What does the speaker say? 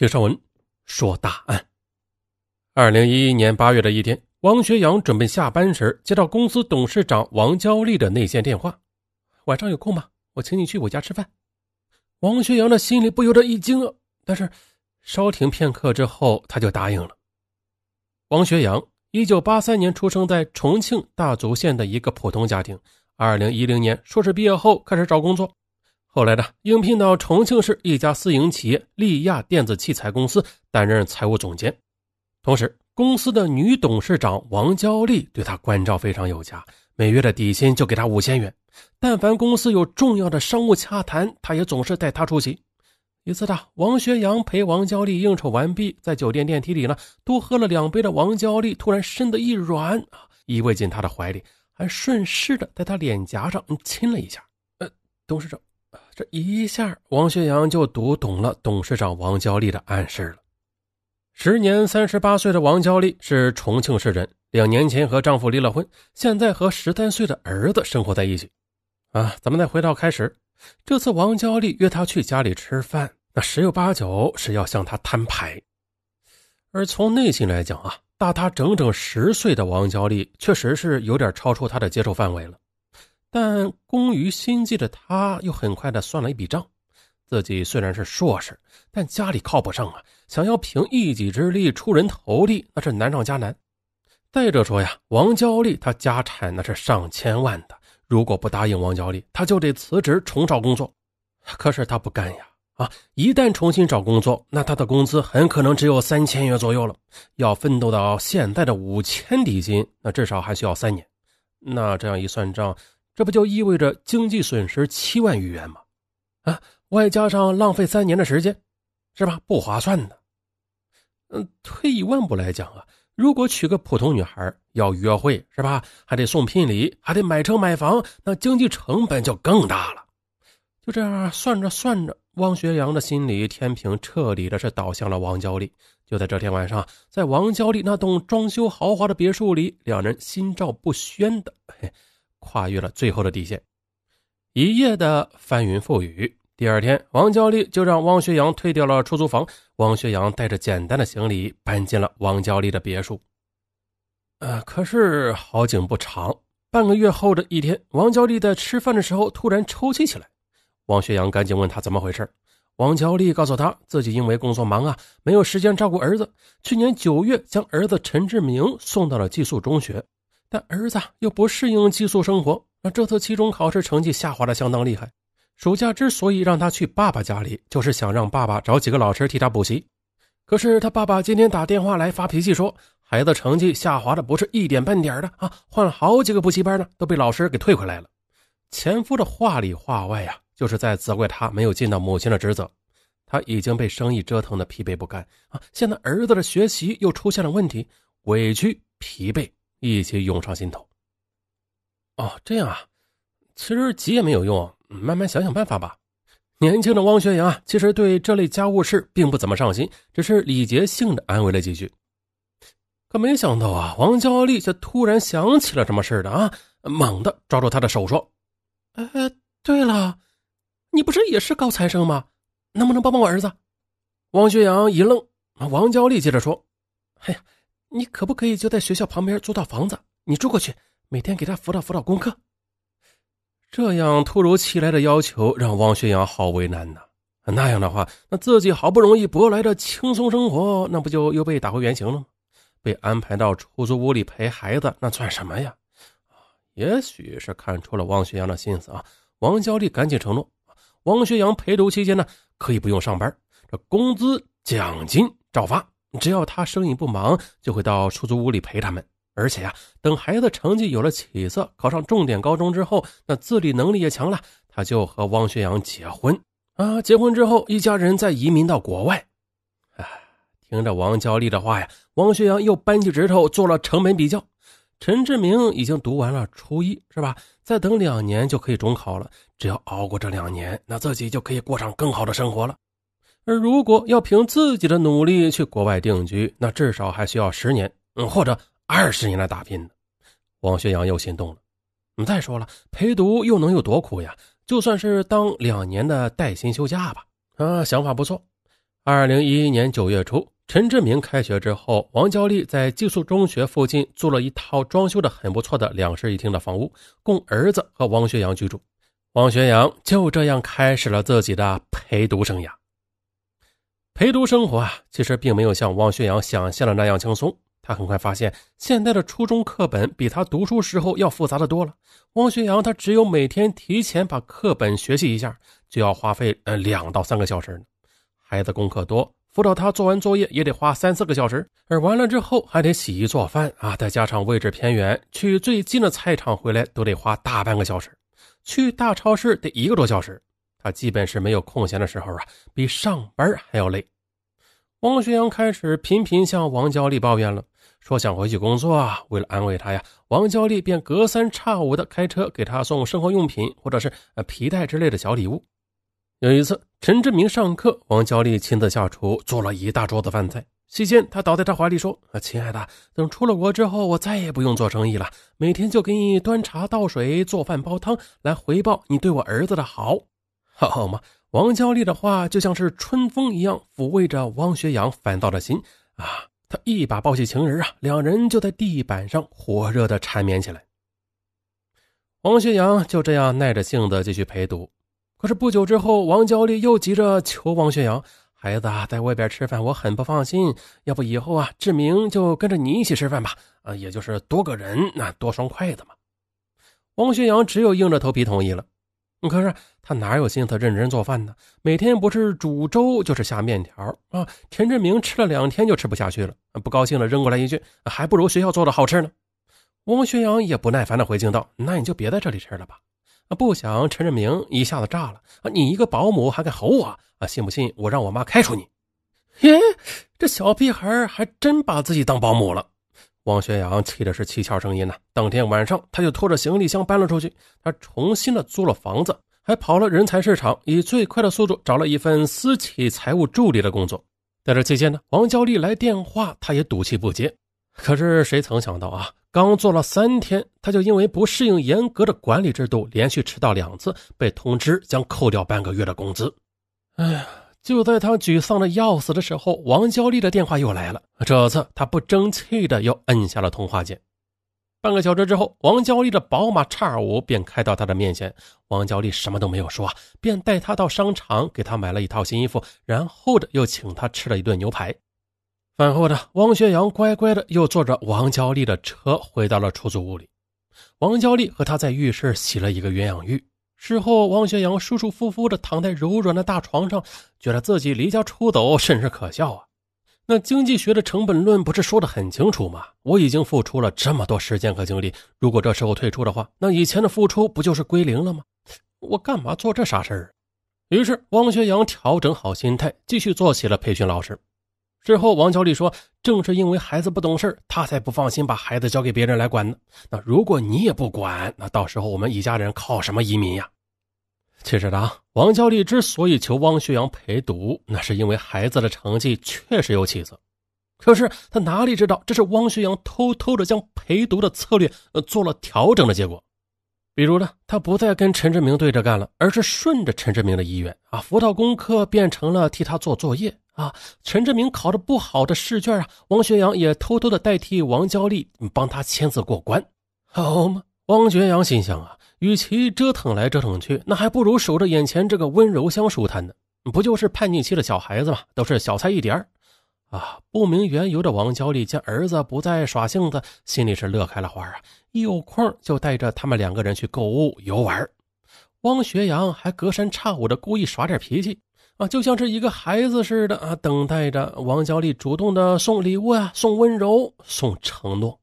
听上文说大案。二零一一年八月的一天，王学阳准备下班时，接到公司董事长王娇丽的内线电话：“晚上有空吗？我请你去我家吃饭。”王学阳的心里不由得一惊！但是稍停片刻之后，他就答应了。王学阳，一九八三年出生在重庆大足县的一个普通家庭。二零一零年硕士毕业后，开始找工作。后来呢，应聘到重庆市一家私营企业利亚电子器材公司担任财务总监，同时公司的女董事长王娇丽对他关照非常有加，每月的底薪就给他五千元。但凡公司有重要的商务洽谈，他也总是带他出席。一次的，王学阳陪王娇丽应酬完毕，在酒店电梯里呢，多喝了两杯的王娇丽突然身子一软啊，依偎进他的怀里，还顺势的在他脸颊上亲了一下。呃，董事长。这一下，王学阳就读懂了董事长王娇丽的暗示了。时年三十八岁的王娇丽是重庆市人，两年前和丈夫离了婚，现在和十三岁的儿子生活在一起。啊，咱们再回到开始，这次王娇丽约他去家里吃饭，那十有八九是要向他摊牌。而从内心来讲啊，大他整整十岁的王娇丽确实是有点超出他的接受范围了。但工于心计的他，又很快的算了一笔账：自己虽然是硕士，但家里靠不上啊，想要凭一己之力出人头地，那是难上加难。再者说呀，王娇丽她家产那是上千万的，如果不答应王娇丽，他就得辞职重找工作。可是他不干呀！啊，一旦重新找工作，那他的工资很可能只有三千元左右了，要奋斗到现在的五千底薪，那至少还需要三年。那这样一算账。这不就意味着经济损失七万余元吗？啊，外加上浪费三年的时间，是吧？不划算的。嗯，退一万步来讲啊，如果娶个普通女孩要约会，是吧？还得送聘礼，还得买车买房，那经济成本就更大了。就这样算着算着，汪学阳的心里天平彻底的是倒向了王娇丽。就在这天晚上，在王娇丽那栋装修豪华的别墅里，两人心照不宣的。跨越了最后的底线，一夜的翻云覆雨。第二天，王娇丽就让汪学阳退掉了出租房。汪学阳带着简单的行李搬进了王娇丽的别墅。呃，可是好景不长，半个月后的一天，王娇丽在吃饭的时候突然抽泣起来。汪学阳赶紧问他怎么回事。王娇丽告诉他，自己因为工作忙啊，没有时间照顾儿子。去年九月，将儿子陈志明送到了寄宿中学。但儿子又不适应寄宿生活，那这次期中考试成绩下滑的相当厉害。暑假之所以让他去爸爸家里，就是想让爸爸找几个老师替他补习。可是他爸爸今天打电话来发脾气，说孩子成绩下滑的不是一点半点的啊，换了好几个补习班呢，都被老师给退回来了。前夫的话里话外呀，就是在责怪他没有尽到母亲的职责。他已经被生意折腾的疲惫不堪啊，现在儿子的学习又出现了问题，委屈疲惫。一起涌上心头。哦，这样啊，其实急也没有用，慢慢想想办法吧。年轻的汪学阳啊，其实对这类家务事并不怎么上心，只是礼节性的安慰了几句。可没想到啊，王娇丽却突然想起了什么事的啊，猛地抓住他的手说：“哎，对了，你不是也是高材生吗？能不能帮帮我儿子？”汪学阳一愣，王娇丽接着说：“哎呀。”你可不可以就在学校旁边租套房子？你住过去，每天给他辅导辅导功课。这样突如其来的要求让汪学阳好为难呐。那样的话，那自己好不容易博来的轻松生活，那不就又被打回原形了吗？被安排到出租屋里陪孩子，那算什么呀？也许是看出了汪学阳的心思啊。王娇丽赶紧承诺，汪学阳陪读期间呢，可以不用上班，这工资奖金照发。只要他生意不忙，就会到出租屋里陪他们。而且呀，等孩子成绩有了起色，考上重点高中之后，那自理能力也强了，他就和汪学阳结婚啊。结婚之后，一家人再移民到国外。哎，听着王娇丽的话呀，汪学阳又扳起指头做了成本比较。陈志明已经读完了初一，是吧？再等两年就可以中考了。只要熬过这两年，那自己就可以过上更好的生活了。而如果要凭自己的努力去国外定居，那至少还需要十年，嗯，或者二十年来打拼。王学阳又心动了。你再说了，陪读又能有多苦呀？就算是当两年的带薪休假吧。啊，想法不错。二零一一年九月初，陈志明开学之后，王娇丽在寄宿中学附近租了一套装修的很不错的两室一厅的房屋，供儿子和王学阳居住。王学阳就这样开始了自己的陪读生涯。陪读生活啊，其实并没有像汪学阳想象的那样轻松。他很快发现，现在的初中课本比他读书时候要复杂的多了。汪学阳他只有每天提前把课本学习一下，就要花费呃两到三个小时呢。孩子功课多，辅导他做完作业也得花三四个小时，而完了之后还得洗衣做饭啊，再加上位置偏远，去最近的菜场回来都得花大半个小时，去大超市得一个多小时。他基本是没有空闲的时候啊，比上班还要累。汪学阳开始频频向王娇丽抱怨了，说想回去工作啊。为了安慰他呀，王娇丽便隔三差五的开车给他送生活用品或者是皮带之类的小礼物。有一次，陈志明上课，王娇丽亲自下厨做了一大桌子饭菜。席间，他倒在他怀里说：“啊，亲爱的，等出了国之后，我再也不用做生意了，每天就给你端茶倒水、做饭煲汤，来回报你对我儿子的好，好吗？”王娇丽的话就像是春风一样抚慰着汪学阳烦躁的心啊！他一把抱起情人啊，两人就在地板上火热的缠绵起来。王学阳就这样耐着性子继续陪读，可是不久之后，王娇丽又急着求王学阳：“孩子啊，在外边吃饭我很不放心，要不以后啊，志明就跟着你一起吃饭吧？啊，也就是多个人，那多双筷子嘛。”汪学阳只有硬着头皮同意了。可是他哪有心思认真做饭呢？每天不是煮粥就是下面条啊！陈志明吃了两天就吃不下去了，不高兴的扔过来一句：“还不如学校做的好吃呢。”汪学阳也不耐烦的回敬道：“那你就别在这里吃了吧。”啊！不想陈志明一下子炸了：“啊，你一个保姆还敢吼我啊？信不信我让我妈开除你？” 耶，这小屁孩还真把自己当保姆了。王学阳气的是七窍生烟呐！当天晚上，他就拖着行李箱搬了出去。他重新的租了房子，还跑了人才市场，以最快的速度找了一份私企财务助理的工作。在这期间呢，王娇丽来电话，他也赌气不接。可是谁曾想到啊，刚做了三天，他就因为不适应严格的管理制度，连续迟到两次，被通知将扣掉半个月的工资。哎呀！就在他沮丧的要死的时候，王娇丽的电话又来了。这次他不争气的又摁下了通话键。半个小时之后，王娇丽的宝马叉五便开到他的面前。王娇丽什么都没有说，便带他到商场给他买了一套新衣服，然后的又请他吃了一顿牛排。饭后的汪学阳乖乖的又坐着王娇丽的车回到了出租屋里。王娇丽和他在浴室洗了一个鸳鸯浴。事后，王学阳舒舒服服地躺在柔软的大床上，觉得自己离家出走甚是可笑啊！那经济学的成本论不是说的很清楚吗？我已经付出了这么多时间和精力，如果这时候退出的话，那以前的付出不就是归零了吗？我干嘛做这傻事儿？于是，王学阳调整好心态，继续做起了培训老师。之后，王娇丽说：“正是因为孩子不懂事她才不放心把孩子交给别人来管呢。那如果你也不管，那到时候我们一家人靠什么移民呀？”其实呢，王娇丽之所以求汪学阳陪读，那是因为孩子的成绩确实有起色。可是他哪里知道，这是汪学阳偷偷的将陪读的策略呃做了调整的结果。比如呢，他不再跟陈志明对着干了，而是顺着陈志明的意愿啊，辅导功课变成了替他做作业。啊，陈志明考的不好的试卷啊，王学阳也偷偷的代替王娇丽帮他签字过关，好吗？王学阳心想啊，与其折腾来折腾去，那还不如守着眼前这个温柔乡舒坦呢。不就是叛逆期的小孩子嘛，都是小菜一碟啊。不明缘由的王娇丽见儿子不再耍性子，心里是乐开了花啊，一有空就带着他们两个人去购物游玩。汪学阳还隔三差五的故意耍点脾气。啊，就像是一个孩子似的啊，等待着王小丽主动的送礼物啊，送温柔，送承诺。